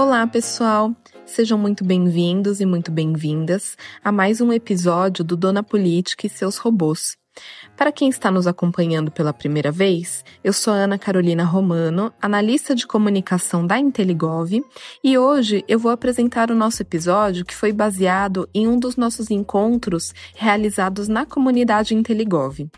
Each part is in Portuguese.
Olá, pessoal! Sejam muito bem-vindos e muito bem-vindas a mais um episódio do Dona Política e seus robôs. Para quem está nos acompanhando pela primeira vez, eu sou Ana Carolina Romano, analista de comunicação da Inteligov, e hoje eu vou apresentar o nosso episódio que foi baseado em um dos nossos encontros realizados na comunidade Inteligov.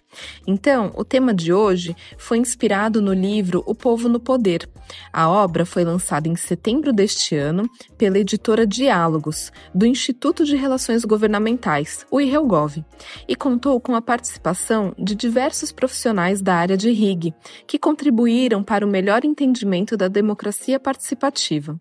Então, o tema de hoje foi inspirado no livro O Povo no Poder. A obra foi lançada em setembro deste ano pela editora Diálogos, do Instituto de Relações Governamentais, o IRELGOV, e contou com a participação de diversos profissionais da área de RIG, que contribuíram para o melhor entendimento da democracia participativa.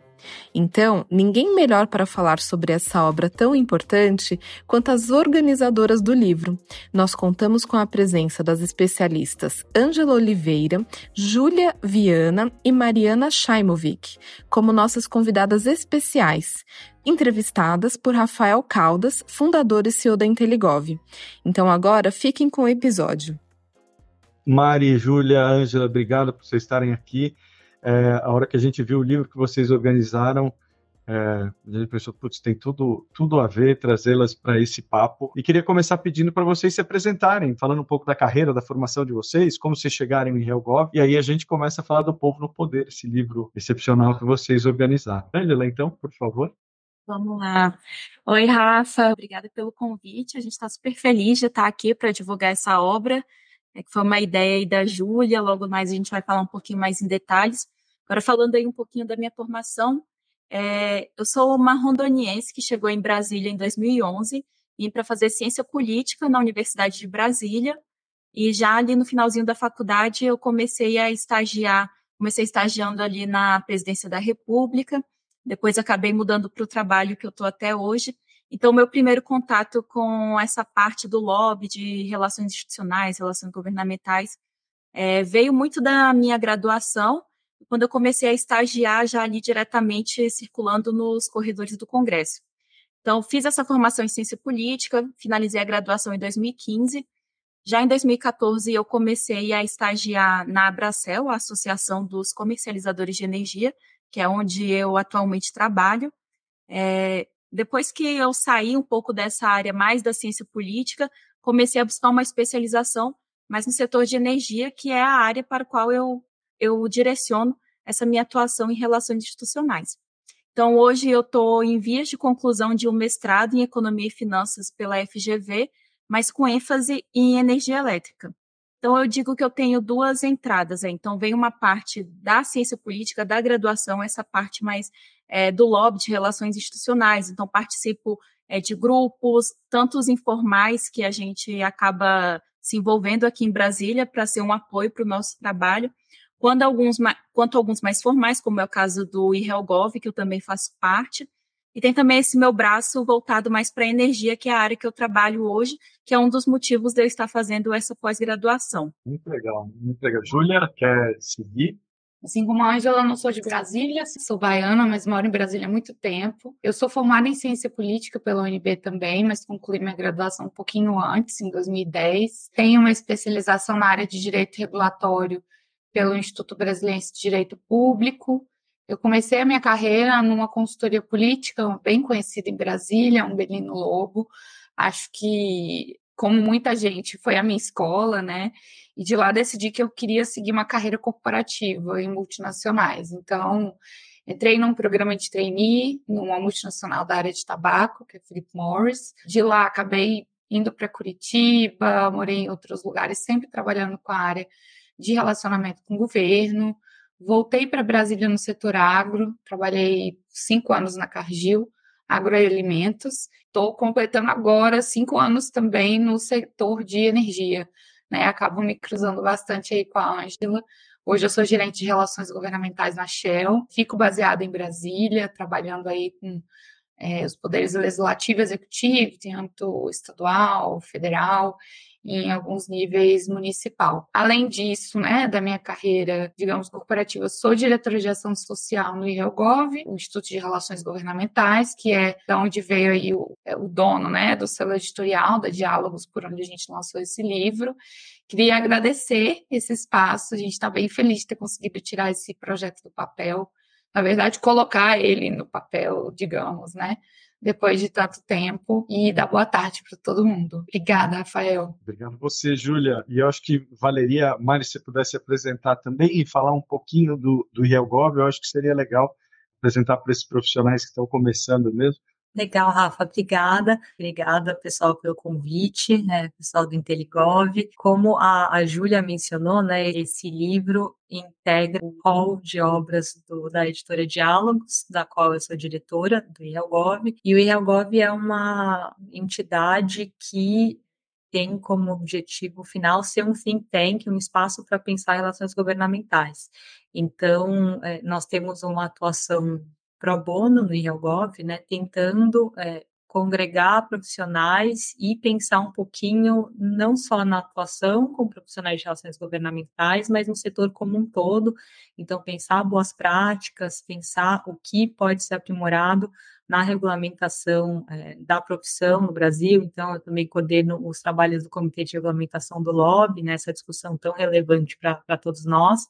Então, ninguém melhor para falar sobre essa obra tão importante quanto as organizadoras do livro. Nós contamos com a presença das especialistas Ângela Oliveira, Júlia Viana e Mariana Shaimovic, como nossas convidadas especiais, entrevistadas por Rafael Caldas, fundador e CEO da Inteligov. Então agora fiquem com o episódio. Mari, Júlia, Ângela, obrigado por vocês estarem aqui. É, a hora que a gente viu o livro que vocês organizaram, é, a gente pensou, putz, tem tudo, tudo a ver trazê-las para esse papo. E queria começar pedindo para vocês se apresentarem, falando um pouco da carreira, da formação de vocês, como vocês chegaram em Helgov, e aí a gente começa a falar do Povo no Poder, esse livro excepcional que vocês organizaram. Ângela, então, por favor. Vamos lá. Oi, Rafa, obrigada pelo convite. A gente está super feliz de estar aqui para divulgar essa obra, é que foi uma ideia aí da Júlia, logo mais a gente vai falar um pouquinho mais em detalhes. Agora, falando aí um pouquinho da minha formação, é, eu sou uma rondoniense que chegou em Brasília em 2011, vim para fazer ciência política na Universidade de Brasília, e já ali no finalzinho da faculdade eu comecei a estagiar, comecei estagiando ali na presidência da República, depois acabei mudando para o trabalho que eu estou até hoje. Então, meu primeiro contato com essa parte do lobby de relações institucionais, relações governamentais, é, veio muito da minha graduação, quando eu comecei a estagiar já ali diretamente circulando nos corredores do Congresso. Então, fiz essa formação em ciência política, finalizei a graduação em 2015. Já em 2014, eu comecei a estagiar na Abracel, a Associação dos Comercializadores de Energia, que é onde eu atualmente trabalho. É, depois que eu saí um pouco dessa área mais da ciência política, comecei a buscar uma especialização mais no setor de energia, que é a área para a qual eu, eu direciono essa minha atuação em relações institucionais. Então, hoje eu estou em vias de conclusão de um mestrado em Economia e Finanças pela FGV, mas com ênfase em energia elétrica. Então, eu digo que eu tenho duas entradas. Então, vem uma parte da ciência política, da graduação, essa parte mais é, do lobby de relações institucionais. Então, participo é, de grupos, tanto os informais, que a gente acaba se envolvendo aqui em Brasília para ser um apoio para o nosso trabalho, quando alguns, quanto alguns mais formais, como é o caso do IRELGOV, que eu também faço parte, e tem também esse meu braço voltado mais para a energia, que é a área que eu trabalho hoje, que é um dos motivos de eu estar fazendo essa pós-graduação. Muito legal, muito legal. Júlia, quer seguir? Assim como a Ângela, não sou de Brasília, sou baiana, mas moro em Brasília há muito tempo. Eu sou formada em ciência política pela UNB também, mas concluí minha graduação um pouquinho antes, em 2010. Tenho uma especialização na área de direito regulatório pelo Instituto Brasileiro de Direito Público. Eu comecei a minha carreira numa consultoria política bem conhecida em Brasília, um Belino Lobo. Acho que, como muita gente, foi a minha escola, né? E de lá decidi que eu queria seguir uma carreira corporativa em multinacionais. Então, entrei num programa de trainee numa multinacional da área de tabaco, que é Philip Morris. De lá acabei indo para Curitiba, morei em outros lugares, sempre trabalhando com a área de relacionamento com o governo. Voltei para Brasília no setor agro, trabalhei cinco anos na Cargill, agroalimentos. Estou completando agora cinco anos também no setor de energia. Né? Acabo me cruzando bastante aí com a Ângela. Hoje eu sou gerente de relações governamentais na Shell. Fico baseada em Brasília, trabalhando aí com é, os poderes legislativo e executivo, âmbito estadual, federal em alguns níveis municipal. Além disso, né, da minha carreira, digamos, corporativa, sou diretora de ação social no IRELGOV, Instituto de Relações Governamentais, que é da onde veio aí o, é, o dono, né, do selo editorial da Diálogos, por onde a gente lançou esse livro. Queria agradecer esse espaço, a gente está bem feliz de ter conseguido tirar esse projeto do papel, na verdade, colocar ele no papel, digamos, né? Depois de tanto tempo e dar boa tarde para todo mundo. Obrigada, Rafael. Obrigado você, Júlia. E eu acho que valeria, Mari, se pudesse apresentar também e falar um pouquinho do, do IELGOV, eu acho que seria legal apresentar para esses profissionais que estão começando mesmo. Legal, Rafa, obrigada. Obrigada, pessoal, pelo convite, né, pessoal do Inteligov. Como a, a Júlia mencionou, né, esse livro integra o hall de obras do, da editora Diálogos, da qual eu sou diretora, do IELGOV. E o IELGOV é uma entidade que tem como objetivo final ser um think tank, um espaço para pensar relações governamentais. Então, é, nós temos uma atuação pro bono no IELGOV, né, tentando é, congregar profissionais e pensar um pouquinho não só na atuação com profissionais de relações governamentais, mas no setor como um todo. Então, pensar boas práticas, pensar o que pode ser aprimorado na regulamentação é, da profissão no Brasil. Então, eu também coordeno os trabalhos do Comitê de Regulamentação do Lobby, nessa discussão tão relevante para todos nós.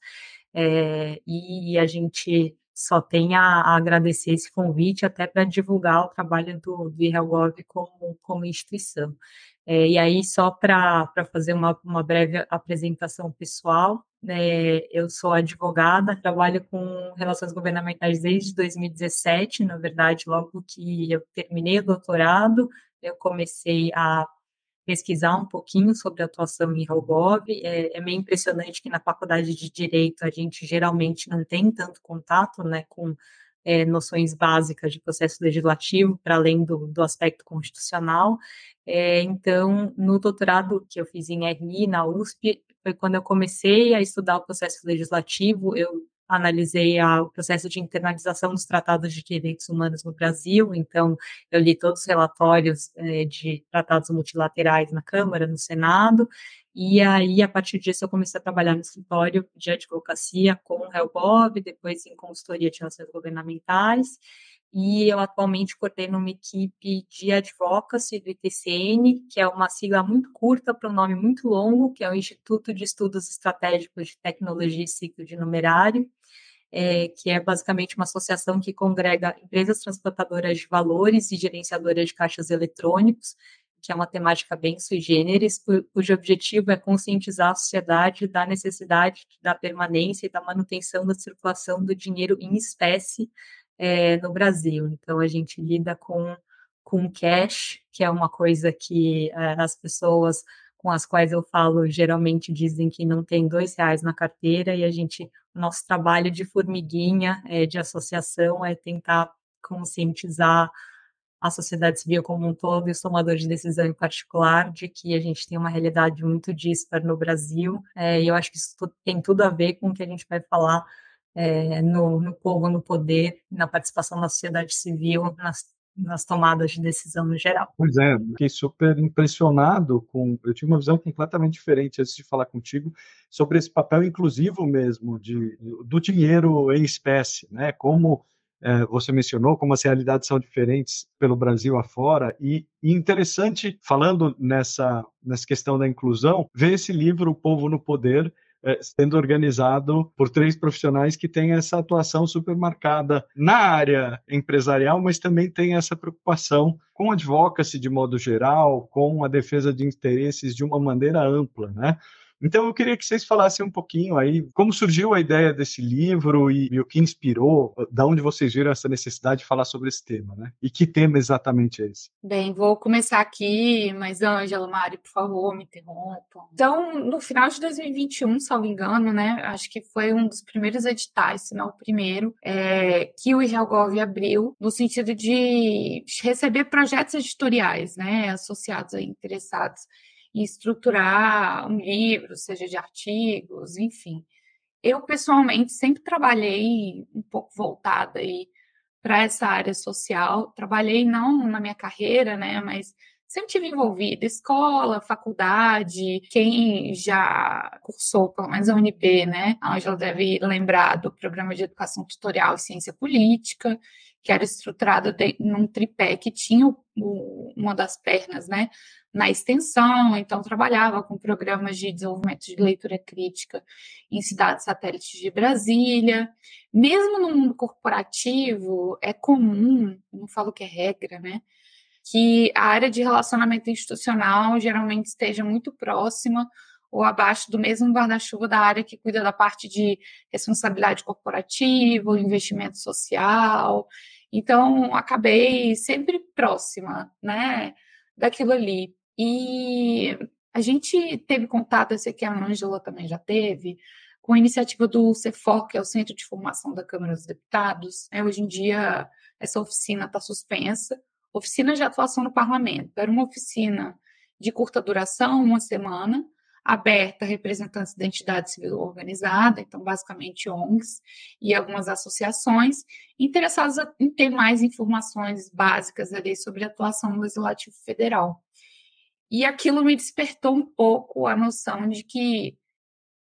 É, e a gente só tem a, a agradecer esse convite até para divulgar o trabalho do, do IRELGOV como, como instituição. É, e aí, só para fazer uma, uma breve apresentação pessoal, né, eu sou advogada, trabalho com relações governamentais desde 2017, na verdade, logo que eu terminei o doutorado, eu comecei a pesquisar um pouquinho sobre a atuação em Robov. É, é meio impressionante que na faculdade de Direito a gente geralmente não tem tanto contato né, com é, noções básicas de processo legislativo, para além do, do aspecto constitucional. É, então, no doutorado que eu fiz em RI, na USP, foi quando eu comecei a estudar o processo legislativo, eu analisei a, o processo de internalização dos tratados de direitos humanos no Brasil, então eu li todos os relatórios é, de tratados multilaterais na Câmara, no Senado, e aí, a partir disso, eu comecei a trabalhar no escritório de advocacia com o Helbov, depois em consultoria de relações governamentais, e eu atualmente coordeno uma equipe de advocacy do ITCN, que é uma sigla muito curta para um nome muito longo, que é o Instituto de Estudos Estratégicos de Tecnologia e Ciclo de Numerário, é, que é basicamente uma associação que congrega empresas transportadoras de valores e gerenciadoras de caixas eletrônicos, que é uma temática bem sui generis, cujo objetivo é conscientizar a sociedade da necessidade da permanência e da manutenção da circulação do dinheiro em espécie é, no Brasil. Então, a gente lida com, com cash, que é uma coisa que é, as pessoas com as quais eu falo geralmente dizem que não tem dois reais na carteira e a gente, nosso trabalho de formiguinha, é, de associação, é tentar conscientizar a sociedade civil como um todo e os tomadores de decisão em particular de que a gente tem uma realidade muito dispar no Brasil é, e eu acho que isso tem tudo a ver com o que a gente vai falar é, no, no povo, no poder, na participação da sociedade civil, nas nas tomadas de decisão no geral. Pois é, fiquei super impressionado com. Eu tive uma visão completamente diferente antes de falar contigo sobre esse papel inclusivo mesmo de, do dinheiro em espécie, né? Como é, você mencionou, como as realidades são diferentes pelo Brasil afora e, e interessante falando nessa nessa questão da inclusão, ver esse livro O Povo no Poder sendo organizado por três profissionais que têm essa atuação super marcada na área empresarial, mas também tem essa preocupação com advocacy de modo geral, com a defesa de interesses de uma maneira ampla, né? Então eu queria que vocês falassem um pouquinho aí como surgiu a ideia desse livro e, e, o que inspirou, da onde vocês viram essa necessidade de falar sobre esse tema, né? E que tema exatamente é esse? Bem, vou começar aqui, mas Ângela, Mari, por favor, me interrompam. Então, no final de 2021, salvo engano, né? Acho que foi um dos primeiros editais, se não o primeiro, é, que o IRELGOV abriu no sentido de receber projetos editoriais, né? Associados a interessados e estruturar um livro, seja de artigos, enfim. Eu, pessoalmente, sempre trabalhei um pouco voltada aí para essa área social. Trabalhei não na minha carreira, né, mas sempre tive envolvida, escola, faculdade, quem já cursou, pelo menos a UNB, né, a Angela deve lembrar do programa de educação tutorial e ciência política, que era estruturada de, num tripé que tinha o, o, uma das pernas, né, na extensão, então trabalhava com programas de desenvolvimento de leitura crítica em cidades satélites de Brasília. Mesmo no mundo corporativo, é comum, não falo que é regra, né, que a área de relacionamento institucional geralmente esteja muito próxima ou abaixo do mesmo guarda-chuva da área que cuida da parte de responsabilidade corporativa, investimento social. Então, acabei sempre próxima, né, daquilo ali. E a gente teve contato, eu sei que a Ângela também já teve, com a iniciativa do CEFOR, que é o Centro de Formação da Câmara dos Deputados. É, hoje em dia, essa oficina está suspensa. Oficina de atuação no parlamento. Era uma oficina de curta duração, uma semana, aberta a representantes da entidade civil organizada, então basicamente ONGs e algumas associações interessadas em ter mais informações básicas ali sobre a atuação do Legislativo Federal. E aquilo me despertou um pouco a noção de que,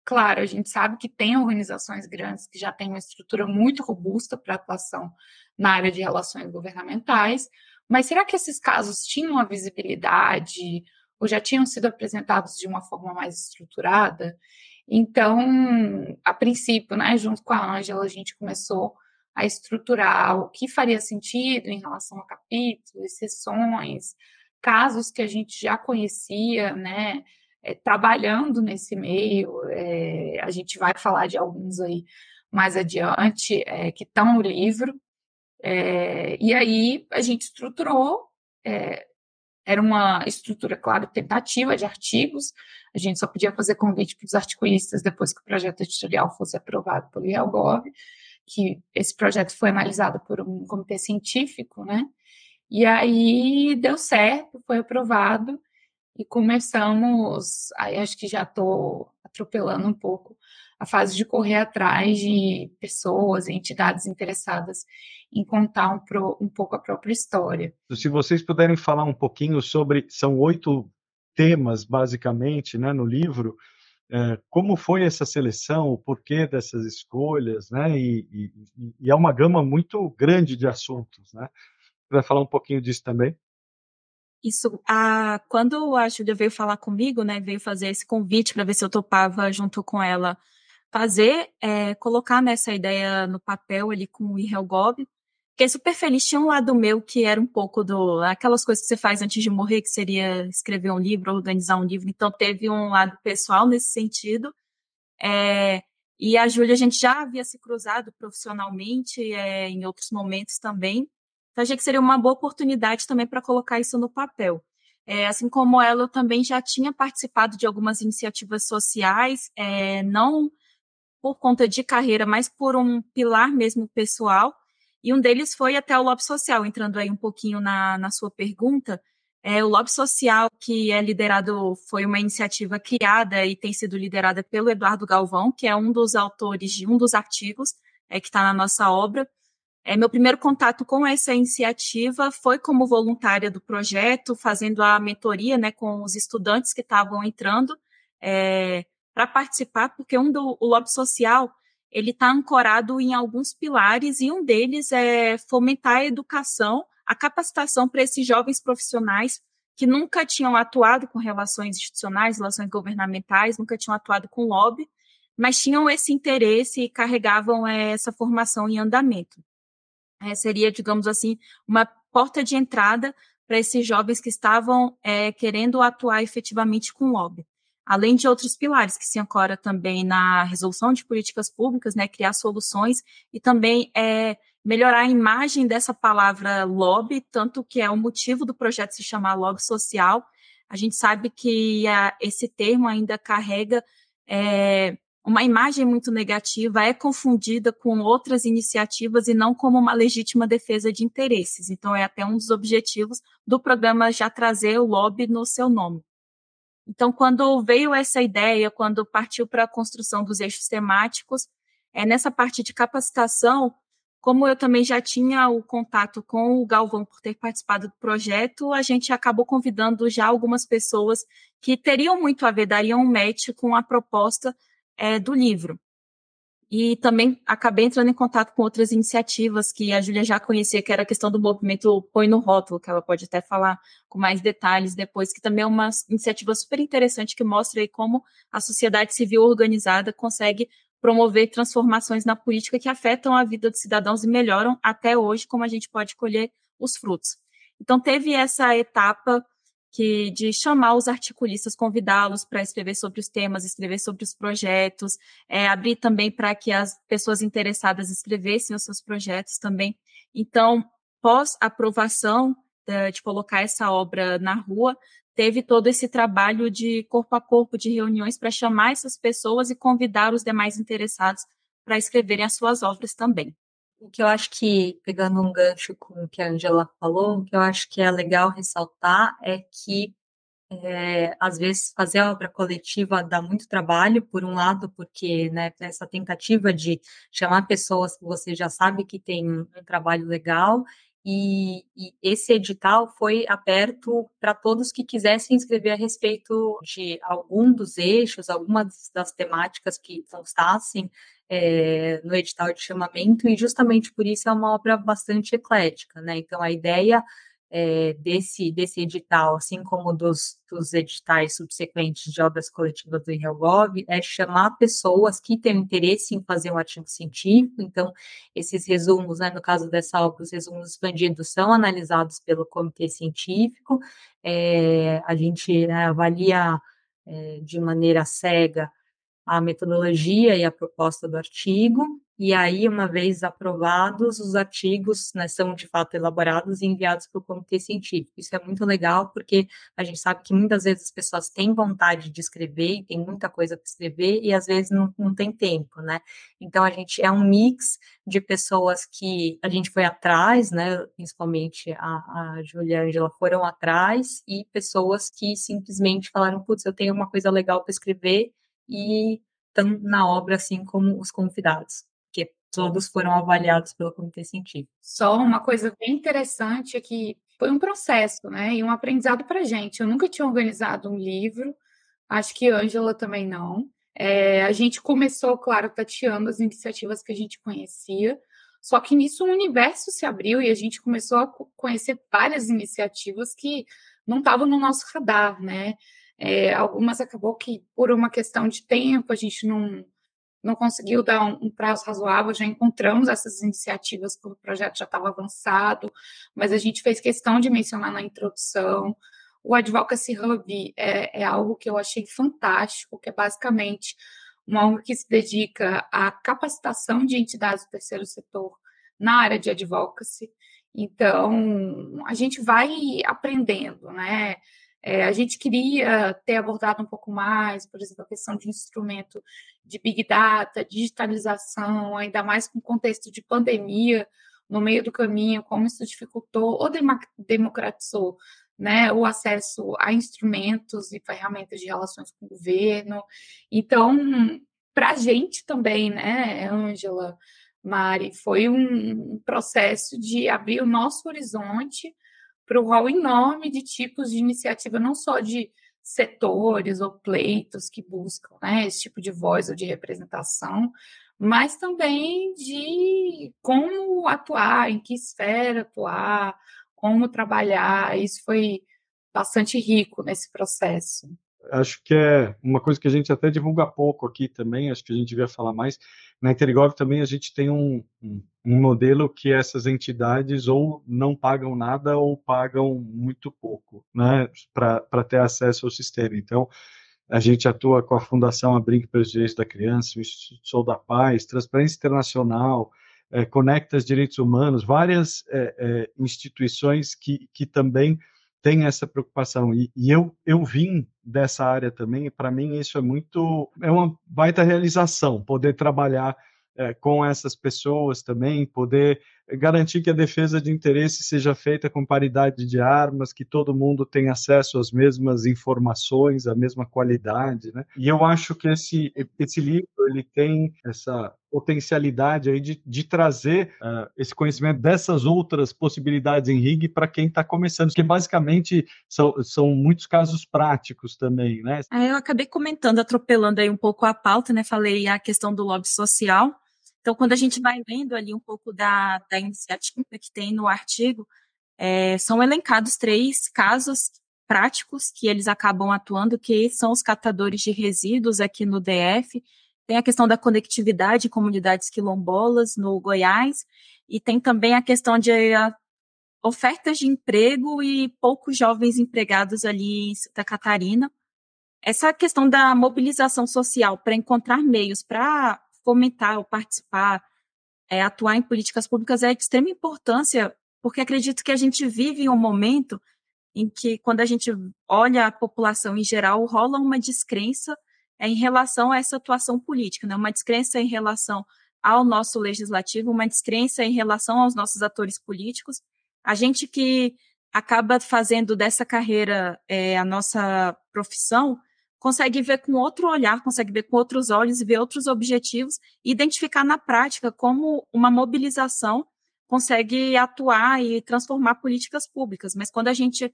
claro, a gente sabe que tem organizações grandes que já têm uma estrutura muito robusta para atuação na área de relações governamentais, mas será que esses casos tinham a visibilidade ou já tinham sido apresentados de uma forma mais estruturada. Então, a princípio, né, junto com a Ângela, a gente começou a estruturar o que faria sentido em relação a capítulos, sessões, casos que a gente já conhecia, né, é, trabalhando nesse meio. É, a gente vai falar de alguns aí mais adiante é, que estão no livro. E aí a gente estruturou era uma estrutura, claro, tentativa de artigos. A gente só podia fazer convite para os articulistas depois que o projeto editorial fosse aprovado pelo IELGOV, que esse projeto foi analisado por um comitê científico, né? E aí deu certo, foi aprovado e começamos. Aí acho que já estou atropelando um pouco a fase de correr atrás de pessoas, entidades interessadas em contar um, pro, um pouco a própria história. Se vocês puderem falar um pouquinho sobre, são oito temas basicamente, né, no livro. É, como foi essa seleção, o porquê dessas escolhas, né? E, e, e é uma gama muito grande de assuntos, né? Vai falar um pouquinho disso também? Isso, a, quando a Júlia veio falar comigo, né, veio fazer esse convite para ver se eu topava junto com ela fazer, é, colocar nessa ideia no papel ali com o Irhelgob, Fiquei super feliz. Tinha um lado meu que era um pouco do. aquelas coisas que você faz antes de morrer, que seria escrever um livro, organizar um livro. Então, teve um lado pessoal nesse sentido. É, e a Júlia, a gente já havia se cruzado profissionalmente é, em outros momentos também. Então, achei que seria uma boa oportunidade também para colocar isso no papel. É, assim como ela, eu também já tinha participado de algumas iniciativas sociais, é, não por conta de carreira, mas por um pilar mesmo pessoal. E um deles foi até o lobby social, entrando aí um pouquinho na, na sua pergunta. É, o lobby social, que é liderado, foi uma iniciativa criada e tem sido liderada pelo Eduardo Galvão, que é um dos autores de um dos artigos é, que está na nossa obra. É, meu primeiro contato com essa iniciativa foi como voluntária do projeto, fazendo a mentoria né, com os estudantes que estavam entrando é, para participar, porque um do o lobby social ele está ancorado em alguns pilares e um deles é fomentar a educação, a capacitação para esses jovens profissionais que nunca tinham atuado com relações institucionais, relações governamentais, nunca tinham atuado com lobby, mas tinham esse interesse e carregavam é, essa formação em andamento. É, seria, digamos assim, uma porta de entrada para esses jovens que estavam é, querendo atuar efetivamente com lobby além de outros pilares que se ancora também na resolução de políticas públicas, né, criar soluções e também é, melhorar a imagem dessa palavra lobby, tanto que é o motivo do projeto se chamar lobby social. A gente sabe que a, esse termo ainda carrega é, uma imagem muito negativa, é confundida com outras iniciativas e não como uma legítima defesa de interesses. Então, é até um dos objetivos do programa já trazer o lobby no seu nome. Então, quando veio essa ideia, quando partiu para a construção dos eixos temáticos, é nessa parte de capacitação, como eu também já tinha o contato com o Galvão por ter participado do projeto, a gente acabou convidando já algumas pessoas que teriam muito a ver, dariam um match com a proposta é, do livro. E também acabei entrando em contato com outras iniciativas que a Júlia já conhecia, que era a questão do movimento Põe no Rótulo, que ela pode até falar com mais detalhes depois, que também é uma iniciativa super interessante que mostra aí como a sociedade civil organizada consegue promover transformações na política que afetam a vida dos cidadãos e melhoram até hoje como a gente pode colher os frutos. Então teve essa etapa que de chamar os articulistas, convidá-los para escrever sobre os temas, escrever sobre os projetos, é, abrir também para que as pessoas interessadas escrevessem os seus projetos também. Então, pós aprovação de, de colocar essa obra na rua, teve todo esse trabalho de corpo a corpo, de reuniões para chamar essas pessoas e convidar os demais interessados para escreverem as suas obras também. O que eu acho que, pegando um gancho com o que a Angela falou, o que eu acho que é legal ressaltar é que, é, às vezes, fazer a obra coletiva dá muito trabalho, por um lado, porque né, essa tentativa de chamar pessoas que você já sabe que tem um, trabalho legal, e, e, esse edital foi aberto para todos que quisessem escrever a respeito de algum dos eixos, algumas das temáticas que constassem é, no edital de chamamento, e justamente por isso é uma obra bastante eclética, né? Então, a ideia é, desse, desse edital, assim como dos, dos editais subsequentes de obras coletivas do IRELGOV, é chamar pessoas que têm interesse em fazer um artigo científico, então, esses resumos, né, no caso dessa obra, os resumos expandidos são analisados pelo comitê científico, é, a gente né, avalia é, de maneira cega a metodologia e a proposta do artigo, e aí, uma vez aprovados, os artigos né, são de fato elaborados e enviados para o comitê científico. Isso é muito legal, porque a gente sabe que muitas vezes as pessoas têm vontade de escrever, tem muita coisa para escrever, e às vezes não, não tem tempo, né? Então, a gente é um mix de pessoas que a gente foi atrás, né? Principalmente a, a Júlia e a Angela foram atrás, e pessoas que simplesmente falaram: putz, eu tenho uma coisa legal para escrever e estão na obra, assim como os convidados, todos foram avaliados pelo comitê científico. Só uma coisa bem interessante é que foi um processo, né, e um aprendizado para gente. Eu nunca tinha organizado um livro, acho que Ângela também não. É, a gente começou, claro, tateando as iniciativas que a gente conhecia, só que nisso o universo se abriu e a gente começou a conhecer várias iniciativas que não estavam no nosso radar, né? É, algumas acabou que, por uma questão de tempo, a gente não, não conseguiu dar um, um prazo razoável, já encontramos essas iniciativas quando o projeto já estava avançado, mas a gente fez questão de mencionar na introdução. O Advocacy Hub é, é algo que eu achei fantástico, que é basicamente uma ONG que se dedica à capacitação de entidades do terceiro setor na área de advocacy. Então, a gente vai aprendendo, né? É, a gente queria ter abordado um pouco mais, por exemplo, a questão de instrumento de Big Data, digitalização, ainda mais com o contexto de pandemia no meio do caminho, como isso dificultou ou democratizou né, o acesso a instrumentos e ferramentas de relações com o governo. Então, para a gente também, né, Ângela, Mari, foi um processo de abrir o nosso horizonte para o rol enorme de tipos de iniciativa, não só de setores ou pleitos que buscam né, esse tipo de voz ou de representação, mas também de como atuar, em que esfera atuar, como trabalhar. Isso foi bastante rico nesse processo acho que é uma coisa que a gente até divulga pouco aqui também, acho que a gente devia falar mais. Na Intergov também a gente tem um, um, modelo que essas entidades ou não pagam nada ou pagam muito pouco, né, para ter acesso ao sistema. Então, a gente atua com a Fundação Abrinque pelos Direitos da Criança, o Instituto Sou da Paz, Transparência Internacional, é, Conectas Direitos Humanos, várias é, é, instituições que, que também tem essa preocupação. E, e, eu, eu vim dessa área também, para mim isso é muito, é uma baita realização, poder trabalhar é, com essas pessoas também, poder garantir que a defesa de interesse seja feita com paridade de armas, que todo mundo tenha acesso às mesmas informações, à mesma qualidade, né? E eu acho que esse, esse livro, ele tem essa potencialidade aí de, de trazer uh, esse conhecimento dessas outras possibilidades em RIG para quem está começando, que basicamente são, são muitos casos práticos também, né? É, eu acabei comentando, atropelando aí um pouco a pauta, né? Falei a questão do lobby social, Então, quando a gente vai lendo ali um pouco da, da iniciativa que tem no artigo, é, são elencados três casos práticos que eles acabam atuando, que são os catadores de resíduos aqui no DF, tem a questão da conectividade em comunidades quilombolas no Goiás, e tem também a questão de ofertas de emprego e poucos jovens empregados ali em Santa Catarina. Essa questão da mobilização social para encontrar meios para fomentar ou participar, é, atuar em políticas públicas é de extrema importância, porque acredito que a gente vive um momento em que, quando a gente olha a população em geral, rola uma descrença em relação a essa atuação política, né? uma descrença em relação ao nosso legislativo, uma descrença em relação aos nossos atores políticos. A gente que acaba fazendo dessa carreira é, a nossa profissão, consegue ver com outro olhar, consegue ver com outros olhos e ver outros objetivos, e identificar na prática como uma mobilização consegue atuar e transformar políticas públicas. Mas quando a gente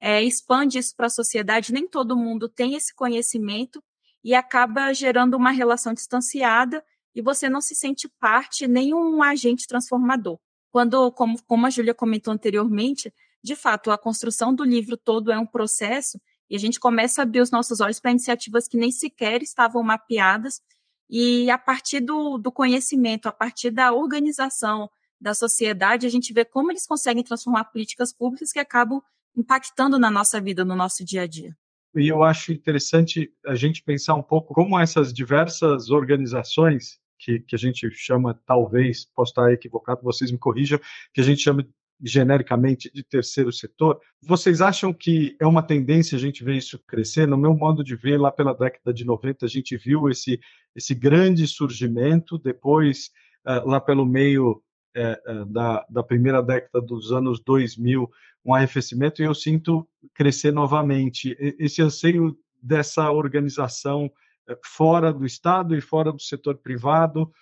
é, expande isso para a sociedade, nem todo mundo tem esse conhecimento e acaba gerando uma relação distanciada e você não se sente parte, nem um agente transformador. Quando, como, como a Júlia comentou anteriormente, de fato, a construção do livro todo é um processo e a gente começa a abrir os nossos olhos para iniciativas que nem sequer estavam mapeadas e a partir do, do conhecimento, a partir da organização da sociedade, a gente vê como eles conseguem transformar políticas públicas que acabam impactando na nossa vida, no nosso dia a dia. E eu acho interessante a gente pensar um pouco como essas diversas organizações que, que a gente chama, talvez, posso estar equivocado, vocês me corrijam, que a gente chama genericamente de terceiro setor, vocês acham que é uma tendência a gente ver isso crescer? No meu modo de ver, lá pela década de 90, a gente viu esse, esse grande surgimento, depois, uh, lá pelo meio uh, da, da primeira década dos anos 2000, um arrefecimento e eu sinto crescer novamente. Esse anseio dessa organização eh, fora do Estado e fora do setor privado.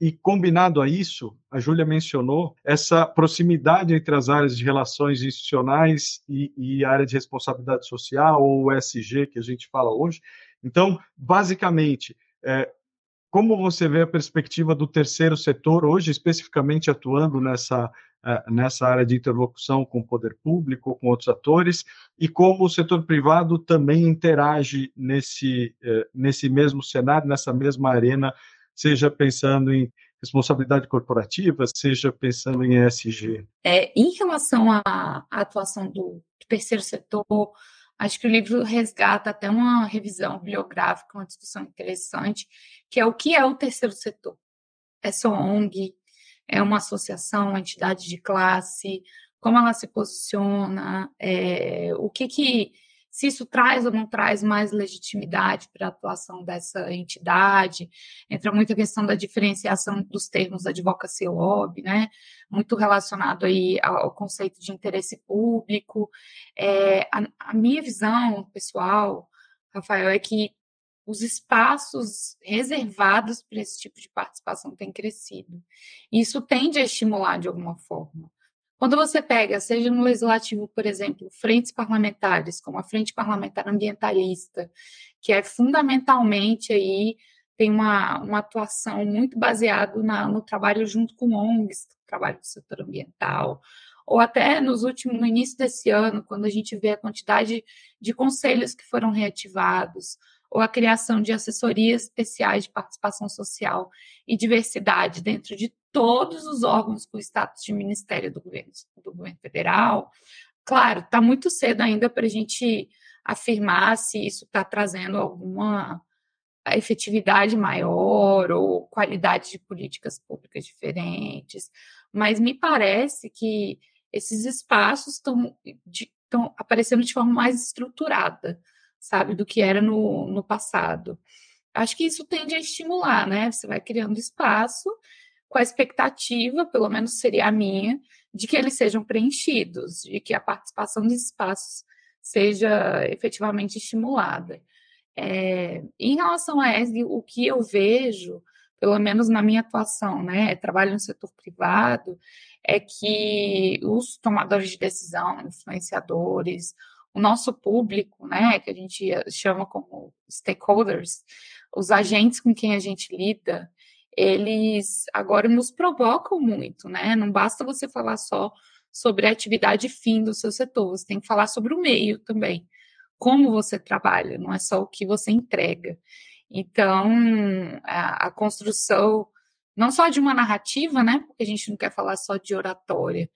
E combinado a isso, a Júlia mencionou essa proximidade entre as áreas de relações institucionais e, e a área de responsabilidade social, ou ESG, que a gente fala hoje. Então, basicamente, é, como você vê a perspectiva do terceiro setor hoje, especificamente atuando nessa é, nessa área de interlocução com o poder público, com outros atores, e como o setor privado também interage nesse, é, nesse mesmo cenário, nessa mesma arena, seja pensando em responsabilidade corporativa, seja pensando em ESG. É, em relação à, atuação do, do terceiro setor, acho que o livro resgata até uma revisão bibliográfica, uma discussão interessante, que é o que é o terceiro setor. Essa ONG, é uma associação, uma entidade de classe, como ela se posiciona, é, o que que se isso traz ou não traz mais legitimidade para a atuação dessa entidade, entra muito a questão da diferenciação dos termos advocacy lobby, né, muito relacionado aí ao conceito de interesse público. É, a, a minha visão pessoal, Rafael, é que os espaços reservados para esse tipo de participação têm crescido. Isso tende a estimular de alguma forma. Quando você pega, seja no legislativo, por exemplo, frentes parlamentares, como a Frente Parlamentar Ambientalista, que é fundamentalmente aí tem uma, uma atuação muito baseada no trabalho junto com ONGs, trabalho do setor ambiental, ou até nos últimos, no início desse ano, quando a gente vê a quantidade de conselhos que foram reativados, ou a criação de assessorias especiais de participação social e diversidade dentro de todos os órgãos com status de ministério do governo, do governo federal. Claro, está muito cedo ainda para a gente afirmar se isso está trazendo alguma efetividade maior ou qualidade de políticas públicas diferentes, mas me parece que esses espaços estão aparecendo de forma mais estruturada sabe, do que era no, no passado. Acho que isso tende a estimular, né? Você vai criando espaço com a expectativa, pelo menos seria a minha, de que eles sejam preenchidos, de que a participação dos espaços seja efetivamente estimulada. É, em relação a ESG, o que eu vejo, pelo menos na minha atuação, né, trabalho no setor privado, é que os tomadores de decisão, influenciadores, o nosso público, né, que a gente chama como stakeholders, os agentes com quem a gente lida, eles agora nos provocam muito, né? Não basta você falar só sobre a atividade fim do seu setor, você tem que falar sobre o meio também. Como você trabalha, não é só o que você entrega. Então, a, a construção, não só de uma narrativa, né? Porque a gente não quer falar só de oratória,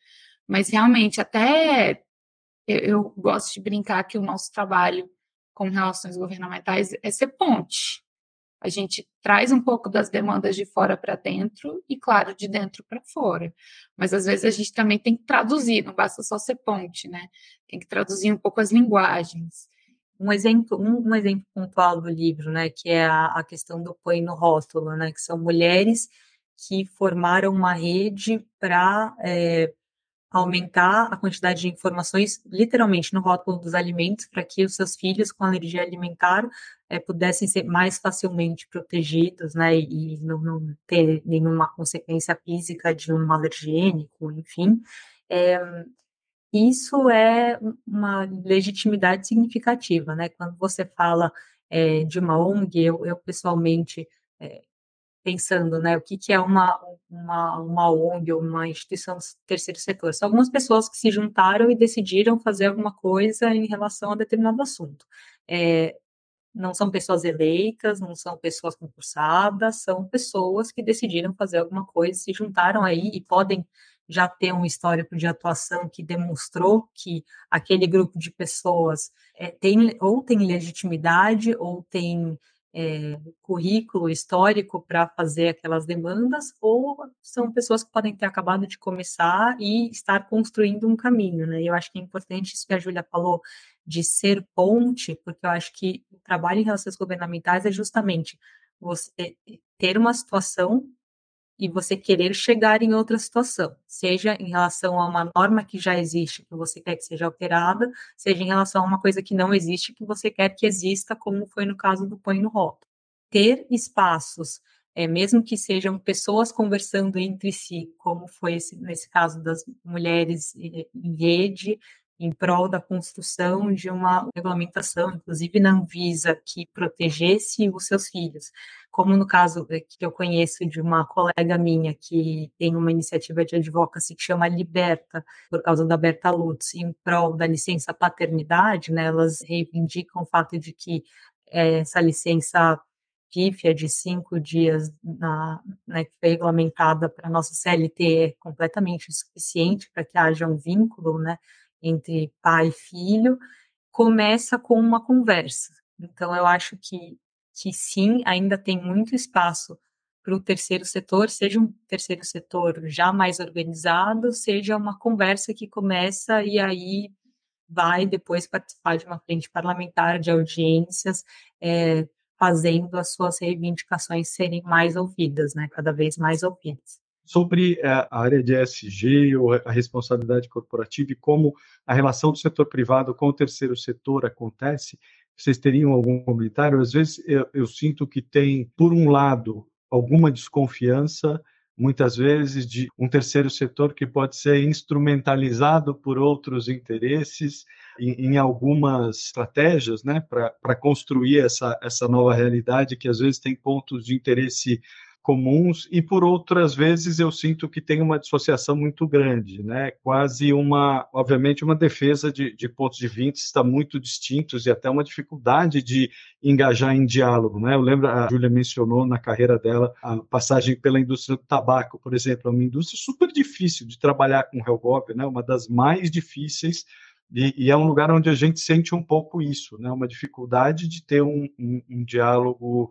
mas realmente até eu, eu gosto de brincar que o nosso trabalho com relações governamentais é ser ponte. A gente traz um pouco das demandas de fora para dentro e, claro, de dentro para fora. Mas às vezes a gente também tem que traduzir, não basta só ser ponte, né? Tem que traduzir um pouco as linguagens. Um exemplo, um, um exemplo pontual do livro, né, que é a, a questão do põe no rótulo, né, que são mulheres que formaram uma rede para é, aumentar a quantidade de informações, literalmente, no rótulo dos alimentos, para que os seus filhos com alergia alimentar é, pudessem ser mais facilmente protegidos, né, e, não, não, ter nenhuma consequência física de um alergênico, enfim. É, isso é uma legitimidade significativa, né, quando você fala é, de uma ONG, eu, eu pessoalmente pensando, né, o que, que é uma, uma, uma ONG ou uma instituição do terceiro setor. São algumas pessoas que se juntaram e decidiram fazer alguma coisa em relação a determinado assunto. É, não são pessoas eleitas, não são pessoas concursadas, são pessoas que decidiram fazer alguma coisa, se juntaram aí e podem já ter um histórico de atuação que demonstrou que aquele grupo de pessoas é, tem ou tem legitimidade ou tem é, currículo histórico para fazer aquelas demandas, ou são pessoas que podem ter acabado de começar e estar construindo um caminho, né? Eu acho que é importante isso que a Júlia falou de ser ponte, porque eu acho que o trabalho em relações governamentais é justamente você ter uma situação e você querer chegar em outra situação, seja em relação a uma norma que já existe, que você quer que seja alterada, seja em relação a uma coisa que não existe, que você quer que exista, como foi no caso do Põe no Rótulo. Ter espaços, é, mesmo que sejam pessoas conversando entre si, como foi esse, nesse caso das mulheres em rede, em prol da construção de uma regulamentação, inclusive na Anvisa, que protegesse os seus filhos. Como no caso eh, que eu conheço de uma colega minha que tem uma iniciativa de advocacy que chama Liberta, por causa da Berta Lutz, em prol da licença paternidade, né, elas reivindicam o fato de que é, essa licença pífia de cinco dias na, né, que foi regulamentada para a nossa CLT é completamente insuficiente para que haja um vínculo, né, entre pai e filho, começa com uma conversa. Então, eu acho que, que sim, ainda tem muito espaço para o terceiro setor, seja um terceiro setor já mais organizado, seja uma conversa que começa e aí vai depois participar de uma frente parlamentar, de audiências, é, fazendo as suas reivindicações serem mais ouvidas, né, cada vez mais ouvidas sobre eh, a área de ESG a responsabilidade corporativa e como a relação do setor privado com o terceiro setor acontece, vocês teriam algum comentário? Às vezes eu, eu sinto que tem, por um lado, alguma desconfiança, muitas vezes, de um terceiro setor que pode ser instrumentalizado por outros interesses em, em algumas estratégias, né, para construir essa, essa nova realidade que às vezes tem pontos de interesse comuns e por outras vezes eu sinto que tem uma dissociação muito grande, né? Quase uma, obviamente, uma defesa de, de pontos de vista muito distintos e até uma dificuldade de engajar em diálogo, né? Eu lembro a Júlia mencionou na carreira dela a passagem pela indústria do tabaco, por exemplo, é uma indústria super difícil de trabalhar com Helgop, né? Uma das mais difíceis e, e, é um lugar onde a gente sente um pouco isso, né? Uma dificuldade de ter um, um, um diálogo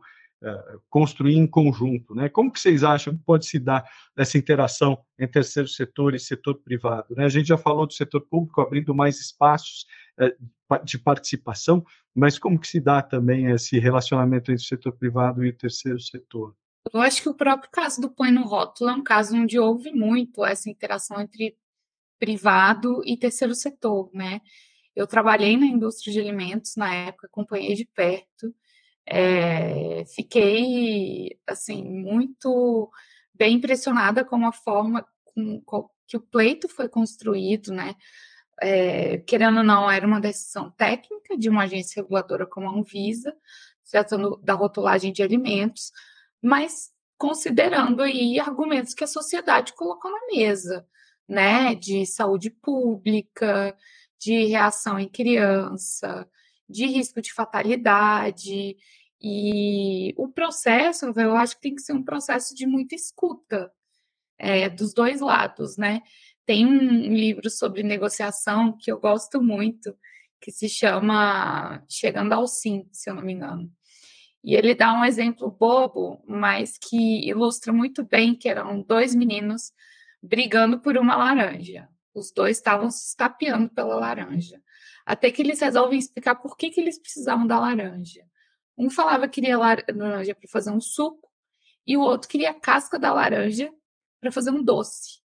construir em conjunto. Né? Como que vocês acham que pode se dar essa interação entre terceiro setor e setor privado? Né? A gente já falou do setor público abrindo mais espaços é, de participação, mas como que se dá também esse relacionamento entre o setor privado e o terceiro setor? Eu acho que o próprio caso do Põe no Rótulo é um caso onde houve muito essa interação entre privado e terceiro setor, né? Eu trabalhei na indústria de alimentos na época, acompanhei de perto, é, fiquei assim muito bem impressionada com a forma com, com, que o pleito foi construído, né? É, querendo ou não, era uma decisão técnica de uma agência reguladora como a Anvisa, tratando da rotulagem de alimentos, mas considerando aí argumentos que a sociedade colocou na mesa, né, de saúde pública, de reação em criança, de risco de fatalidade. E o processo, eu acho que tem que ser um processo de muita escuta é, dos dois lados, né? Tem um livro sobre negociação que eu gosto muito, que se chama Chegando ao Sim, se eu não me engano. E ele dá um exemplo bobo, mas que ilustra muito bem que eram dois meninos brigando por uma laranja. Os dois estavam se estapeando pela laranja. Até que eles resolvem explicar por que, que eles precisavam da laranja. Um falava que queria laranja para fazer um suco, e o outro queria a casca da laranja para fazer um doce.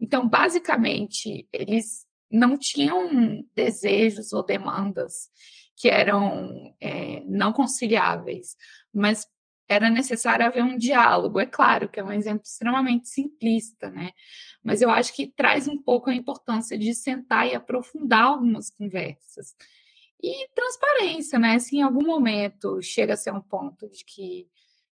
Então, basicamente, eles não tinham desejos ou demandas que eram é, não conciliáveis, mas era necessário haver um diálogo. É claro que é um exemplo extremamente simplista, né? Mas eu acho que traz um pouco a importância de sentar e aprofundar algumas conversas. E transparência, né? Se em algum momento chega a ser um ponto de que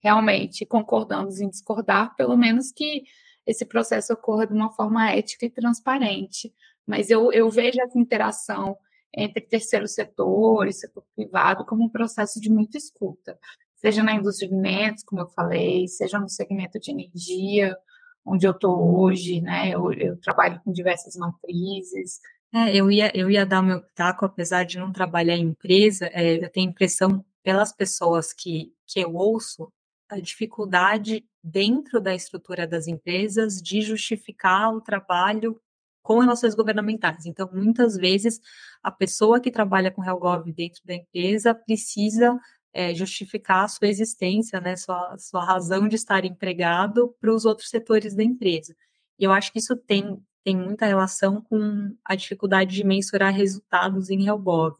realmente concordamos em discordar, pelo menos que esse processo ocorra de uma forma ética e transparente. Mas eu, eu vejo essa interação entre terceiro setor e setor privado como um processo de muita escuta, seja na indústria de alimentos, como eu falei, seja no segmento de energia, onde eu estou hoje, né? Eu, eu, trabalho com diversas matrizes. É, eu ia, eu ia dar meu taco, apesar de não trabalhar em empresa, é, eu tenho impressão pelas pessoas que, que eu ouço, a dificuldade dentro da estrutura das empresas de justificar o trabalho com relações governamentais. Então, muitas vezes, a pessoa que trabalha com HealthGov dentro da empresa precisa é, justificar a sua existência, né, sua, sua razão de estar empregado para os outros setores da empresa. E eu acho que isso tem, tem muita relação com a dificuldade de mensurar resultados em HealthGov.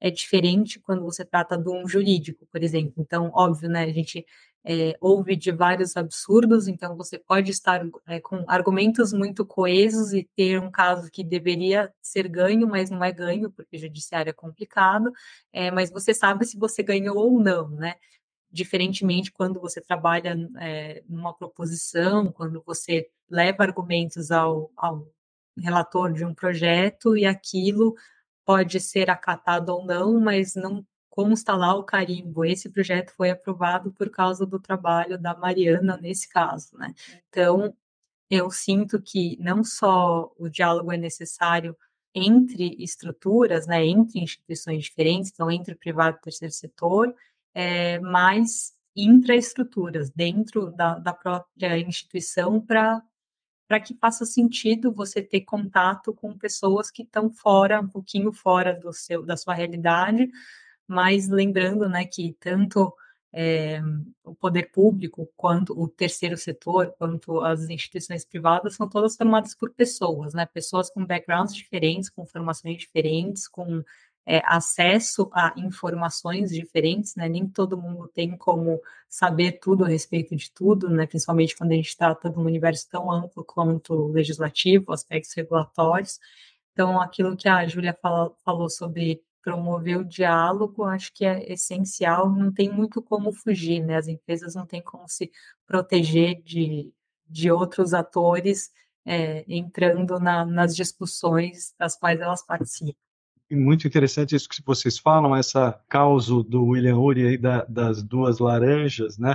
É diferente quando você trata de um jurídico, por exemplo. Então, óbvio, né, a gente é, ouve de vários absurdos, então você pode estar é, com argumentos muito coesos e ter um caso que deveria ser ganho, mas não é ganho, porque judiciário é complicado, é, mas você sabe se você ganhou ou não, né? Diferentemente quando você trabalha é, numa proposição, quando você leva argumentos ao, ao relator de um projeto e aquilo pode ser acatado ou não, mas não consta lá o carimbo. Esse projeto foi aprovado por causa do trabalho da Mariana nesse caso, né? Então, eu sinto que não só o diálogo é necessário entre estruturas, né, entre instituições diferentes, então entre o privado e o terceiro setor, é, mas intraestruturas, dentro da, da própria instituição, para para que faça sentido você ter contato com pessoas que estão fora, um pouquinho fora do seu, da sua realidade, mas lembrando né, que tanto é, o poder público, quanto o terceiro setor, quanto as instituições privadas, são todas formadas por pessoas, né? Pessoas com backgrounds diferentes, com formações diferentes, com é, acesso a informações diferentes, né? Nem todo mundo tem como saber tudo a respeito de tudo, né? Principalmente quando a gente trata de um universo tão amplo quanto o legislativo, aspectos regulatórios. Então, aquilo que a Júlia falou sobre promover o diálogo, acho que é essencial, não tem muito como fugir, né? As empresas não têm como se proteger de, de outros atores é, entrando na, nas discussões das quais elas participam. Muito interessante isso que vocês falam, essa causa do William Ury aí da, das duas laranjas, né?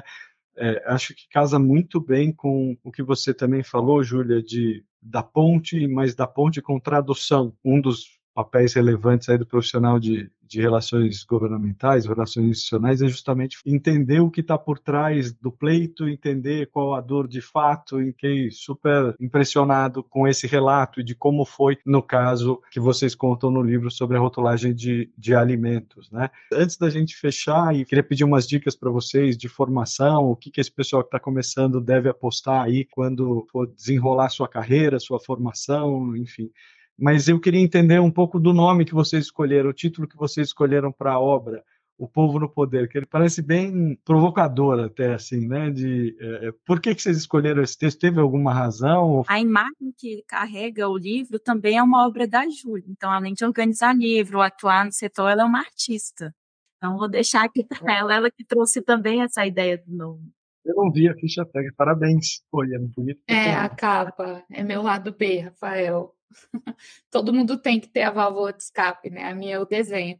É, acho que casa muito bem com o que você também falou, Júlia, de da ponte, mas da ponte com tradução. Um dos papéis relevantes aí do profissional de, de relações governamentais, relações institucionais, é justamente entender o que está por trás do pleito, entender qual a dor de fato. Fiquei super impressionado com esse relato e de como foi no caso que vocês contam no livro sobre a rotulagem de, de alimentos. Né? Antes da gente fechar, e queria pedir umas dicas para vocês de formação, o que, que esse pessoal que está começando deve apostar aí quando for desenrolar sua carreira, sua formação, enfim mas eu queria entender um pouco do nome que vocês escolheram, o título que vocês escolheram para a obra, O Povo no Poder, que ele parece bem provocador até, assim, né? De, é, por que, que vocês escolheram esse texto? Teve alguma razão? A imagem que carrega o livro também é uma obra da Júlia. Então, além de organizar livro, atuar no setor, ela é uma artista. Então, vou deixar aqui para ela, ela que trouxe também essa ideia do nome. Eu não vi a ficha técnica. Parabéns. Foi, é bonito. É, a capa. É meu lado B, Rafael. Todo mundo tem que ter a válvula de escape, né? A minha é o desenho.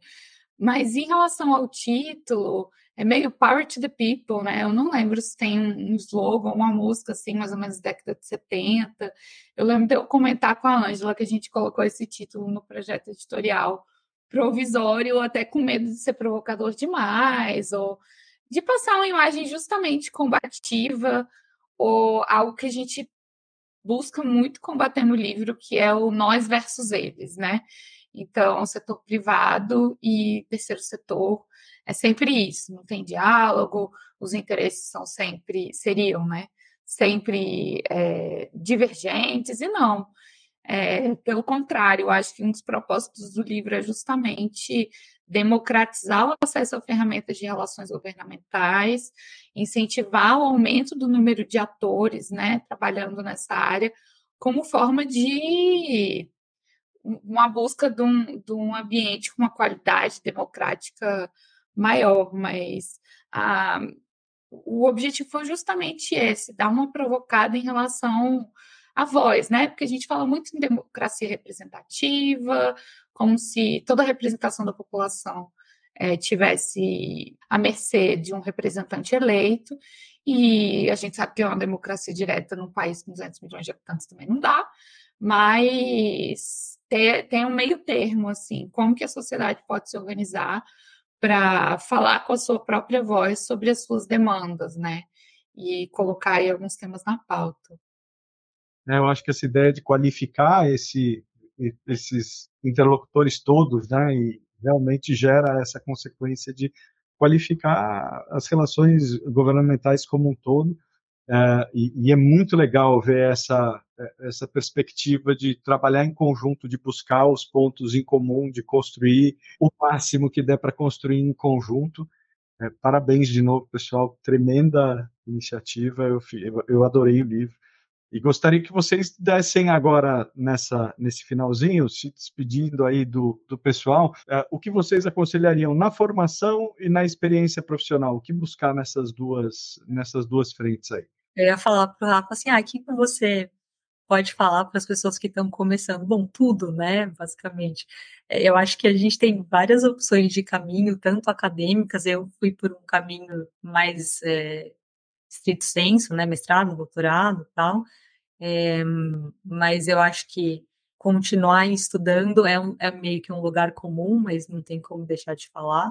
Mas em relação ao título, é meio Power to the People, né? Eu não lembro se tem um slogan, uma música assim, mais ou menos década de 70. Eu lembro de eu comentar com a Ângela que a gente colocou esse título no projeto editorial provisório, até com medo de ser provocador demais, ou de passar uma imagem justamente combativa, ou algo que a gente busca muito combater no livro, que é o nós versus eles, né? Então, setor privado e terceiro setor é sempre isso, não tem diálogo, os interesses são sempre, seriam, né? Sempre é, divergentes, e não. É, pelo contrário, acho que um dos propósitos do livro é justamente democratizar o acesso a ferramentas de relações governamentais, incentivar o aumento do número de atores né, trabalhando nessa área, como forma de uma busca de um, de um ambiente com uma qualidade democrática maior, mas a, o objetivo foi justamente esse, dar uma provocada em relação à voz, né? Porque a gente fala muito em democracia representativa, como se toda a representação da população é, tivesse à mercê de um representante eleito, e a gente sabe que uma democracia direta num país com 200 milhões de habitantes também não dá, mas tem, tem um meio termo, assim, como que a sociedade pode se organizar para falar com a sua própria voz sobre as suas demandas, né? E colocar aí alguns temas na pauta. É, eu acho que essa ideia de qualificar esse, esses interlocutores todos, né, e realmente gera essa consequência de qualificar as relações governamentais como um todo, é, e, e, é muito legal ver essa, essa perspectiva de trabalhar em conjunto, de buscar os pontos em comum, de construir o máximo que der para construir em conjunto. É, parabéns de novo, pessoal, tremenda iniciativa, eu, eu adorei o livro. E gostaria que vocês dessem agora, nessa, nesse finalzinho, se despedindo aí do, do pessoal, é, o que vocês aconselhariam na formação e na experiência profissional? O que buscar nessas duas, nessas duas frentes aí? Eu ia falar para o Rafa assim, ah, o que você pode falar para as pessoas que estão começando? Bom, tudo, né, basicamente. É, eu acho que a gente tem várias opções de caminho, tanto acadêmicas, eu fui por um caminho mais é, estrito senso, né, mestrado, doutorado tal, é, mas eu acho que continuar estudando é, é meio que um lugar comum, mas não tem como deixar de falar.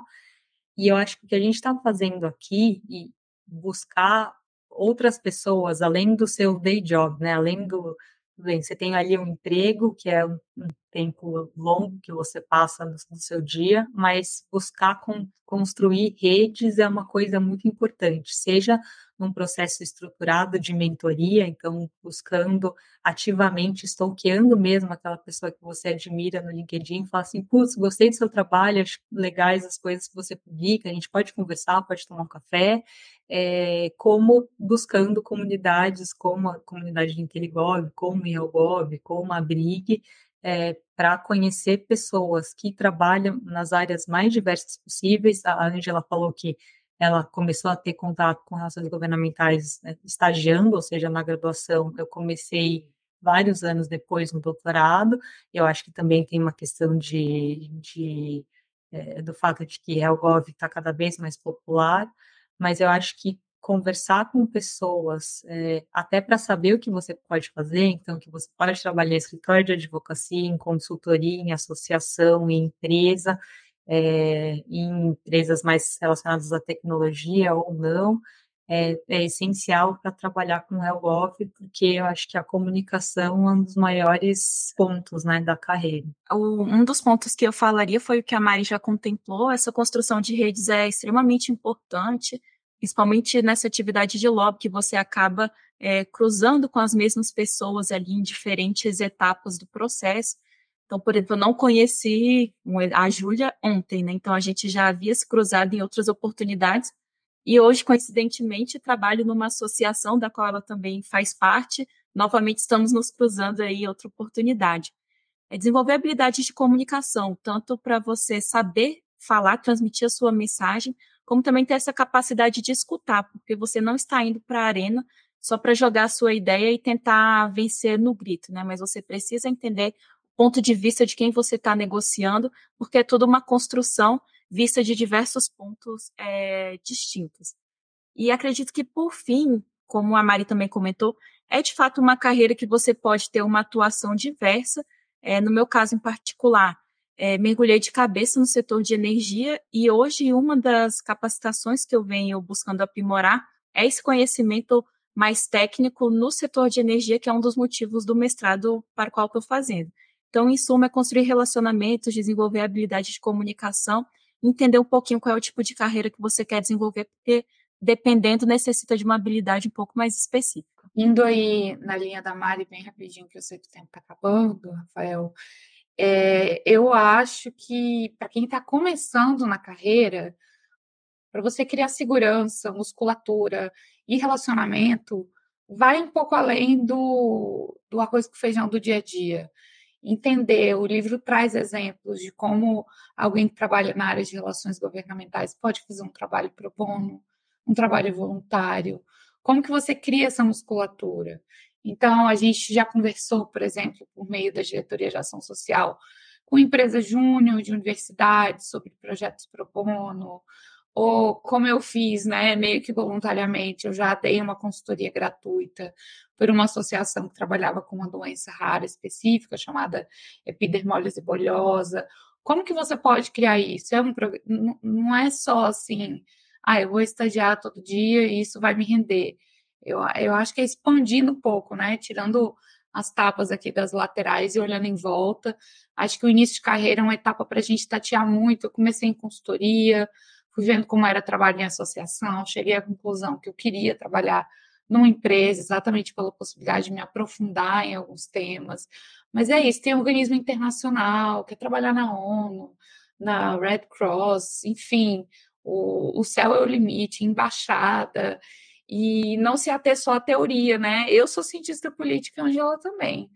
E eu acho que o que a gente está fazendo aqui e buscar outras pessoas, além do seu day job, né? Além do, bem, você tem ali um emprego que é um, um tempo longo que você passa no, no seu dia, mas buscar com, construir redes é uma coisa muito importante, seja num processo estruturado de mentoria, então buscando ativamente, stalkeando mesmo aquela pessoa que você admira no LinkedIn, fala assim, putz, gostei do seu trabalho, acho legais as coisas que você publica, a gente pode conversar, pode tomar um café, é, como buscando comunidades como a comunidade de Inteligov, como o IELGov, como a Brig, é, para conhecer pessoas que trabalham nas áreas mais diversas possíveis. A Angela falou que ela começou a ter contato com relações governamentais né, estagiando, ou seja, na graduação. Eu comecei vários anos depois no doutorado. Eu acho que também tem uma questão de, de é, do fato de que a Gov está cada vez mais popular, mas eu acho que conversar com pessoas, é, até para saber o que você pode fazer, então, que você pode trabalhar em escritório de advocacia, em consultoria, em associação, em empresa, é, em empresas mais relacionadas à tecnologia ou não, é, é essencial para trabalhar com o HealthGov, porque eu acho que a comunicação é um dos maiores pontos né, da carreira. um dos pontos que eu falaria foi o que a Mari já contemplou, essa construção de redes é extremamente importante, principalmente nessa atividade de lobby, que você acaba é, cruzando com as mesmas pessoas ali em diferentes etapas do processo. Então, por exemplo, eu não conheci a Júlia ontem, né? Então, a gente já havia se cruzado em outras oportunidades. E hoje, coincidentemente, trabalho numa associação da qual ela também faz parte. Novamente, estamos nos cruzando aí outra oportunidade. É desenvolver habilidades de comunicação, tanto para você saber falar, transmitir a sua mensagem, como também ter essa capacidade de escutar, porque você não está indo para a arena só para jogar a sua ideia e tentar vencer no grito, né? Mas você precisa entender o ponto de vista de quem você está negociando, porque é toda uma construção vista de diversos pontos é, distintos. E acredito que, por fim, como a Mari também comentou, é de fato uma carreira que você pode ter uma atuação diversa. É, no meu caso em particular, é, mergulhei de cabeça no setor de energia e hoje uma das capacitações que eu venho buscando aprimorar é esse conhecimento mais técnico no setor de energia, que é um dos motivos do mestrado para o qual estou fazendo. Então, em suma, é construir relacionamentos, desenvolver habilidade de comunicação, entender um pouquinho qual é o tipo de carreira que você quer desenvolver, porque dependendo necessita de uma habilidade um pouco mais específica. Indo aí na linha da Mari, bem rapidinho, que eu sei que o tempo está acabando, Rafael, é, eu acho que para quem está começando na carreira, para você criar segurança, musculatura e relacionamento, vai um pouco além do, do arroz com feijão do dia a dia. Entender, o livro traz exemplos de como alguém que trabalha na área de relações governamentais pode fazer um trabalho pro bono, um trabalho voluntário, como que você cria essa musculatura. Então, a gente já conversou, por exemplo, por meio da diretoria de ação social, com empresas júnior de universidades sobre projetos pro bono, ou como eu fiz, né, meio que voluntariamente, eu já dei uma consultoria gratuita por uma associação que trabalhava com uma doença rara específica chamada epidermólise bolhosa. Como que você pode criar isso? É um, não é só assim, ah, eu vou estagiar todo dia e isso vai me render. Eu, eu acho que é expandindo um pouco, né, tirando as tapas aqui das laterais e olhando em volta. Acho que o início de carreira é uma etapa para a gente tatear muito. Eu comecei em consultoria, fui vendo como era trabalhar em associação, cheguei à conclusão que eu queria trabalhar numa empresa, exatamente pela possibilidade de me aprofundar em alguns temas. Mas é isso, tem organismo internacional, quer trabalhar na ONU, na Red Cross, enfim, o, o céu é o limite, embaixada, e não se ater só à teoria, né? Eu sou cientista política, Angela também.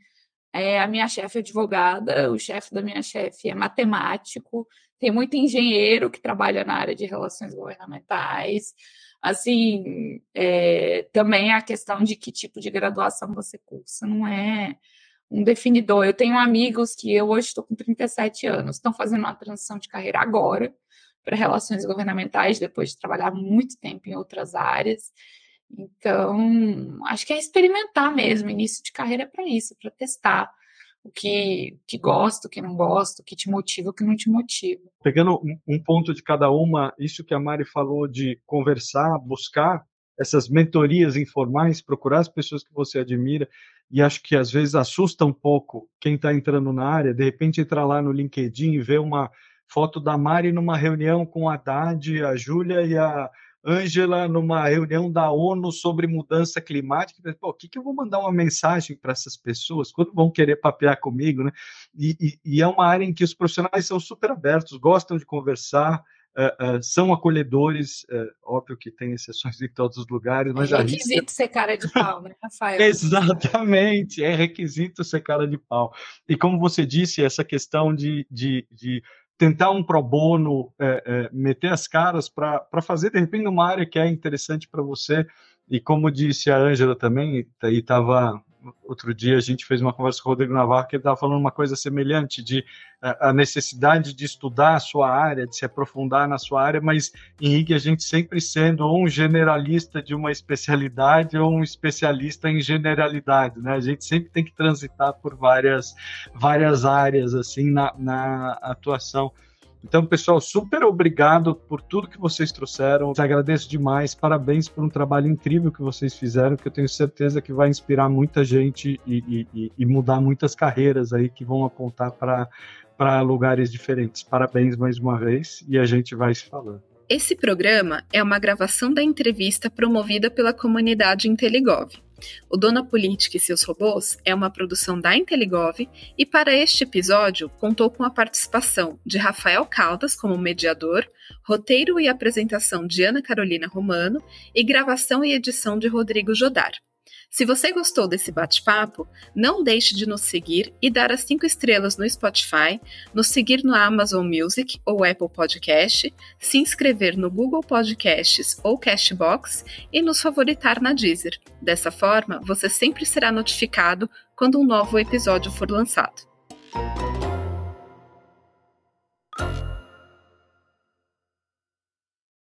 É, a minha chefe é advogada, o chefe da minha chefe é matemático, tem muito engenheiro que trabalha na área de relações governamentais. Assim, é, também a questão de que tipo de graduação você cursa não é um definidor. Eu tenho amigos que eu hoje estou com 37 anos, estão fazendo uma transição de carreira agora para relações governamentais, depois de trabalhar muito tempo em outras áreas. Então, acho que é experimentar mesmo. Início de carreira é para isso, para testar o que, que gosta, o que não gosta, o que te motiva, o que não te motiva. Pegando um, ponto de cada uma, isso que a Mari falou de conversar, buscar essas mentorias informais, procurar as pessoas que você admira, e acho que às vezes assusta um pouco quem está entrando na área, de repente entrar lá no LinkedIn e ver uma foto da Mari numa reunião com a Haddad, a Júlia e a Ângela numa reunião da ONU sobre mudança climática. Pô, o que, que eu vou mandar uma mensagem para essas pessoas? Quando vão querer papear comigo, né? E, e, e, é uma área em que os profissionais são super abertos, gostam de conversar, uh, uh, são acolhedores. Uh, óbvio que tem exceções em todos os lugares, mas é requisito ser cara de pau, né, Rafael? Exatamente, é requisito ser cara de pau. E como você disse, essa questão de, de, de tentar um pro bono, é, é, meter as caras para fazer, de repente, uma área que é interessante para você. E como disse a Ângela também, e estava outro dia a gente fez uma conversa com o Rodrigo Navarro que ele estava falando uma coisa semelhante de a necessidade de estudar a sua área, de se aprofundar na sua área, mas Henrique, a gente sempre sendo um generalista de uma especialidade ou um especialista em generalidade, né? A gente sempre tem que transitar por várias várias áreas assim na, na atuação. Então, pessoal, super obrigado por tudo que vocês trouxeram. Te agradeço demais. Parabéns por um trabalho incrível que vocês fizeram, que eu tenho certeza que vai inspirar muita gente e, e, e mudar muitas carreiras aí que vão apontar para lugares diferentes. Parabéns mais uma vez e a gente vai se falando. Esse programa é uma gravação da entrevista promovida pela comunidade Inteligov. O Dona Política e seus robôs é uma produção da Inteligov e para este episódio contou com a participação de Rafael Caldas como mediador, roteiro e apresentação de Ana Carolina Romano e gravação e edição de Rodrigo Jodar. Se você gostou desse bate-papo, não deixe de nos seguir e dar as 5 estrelas no Spotify, nos seguir no Amazon Music ou Apple Podcast, se inscrever no Google Podcasts ou Cashbox e nos favoritar na Deezer. Dessa forma, você sempre será notificado quando um novo episódio for lançado.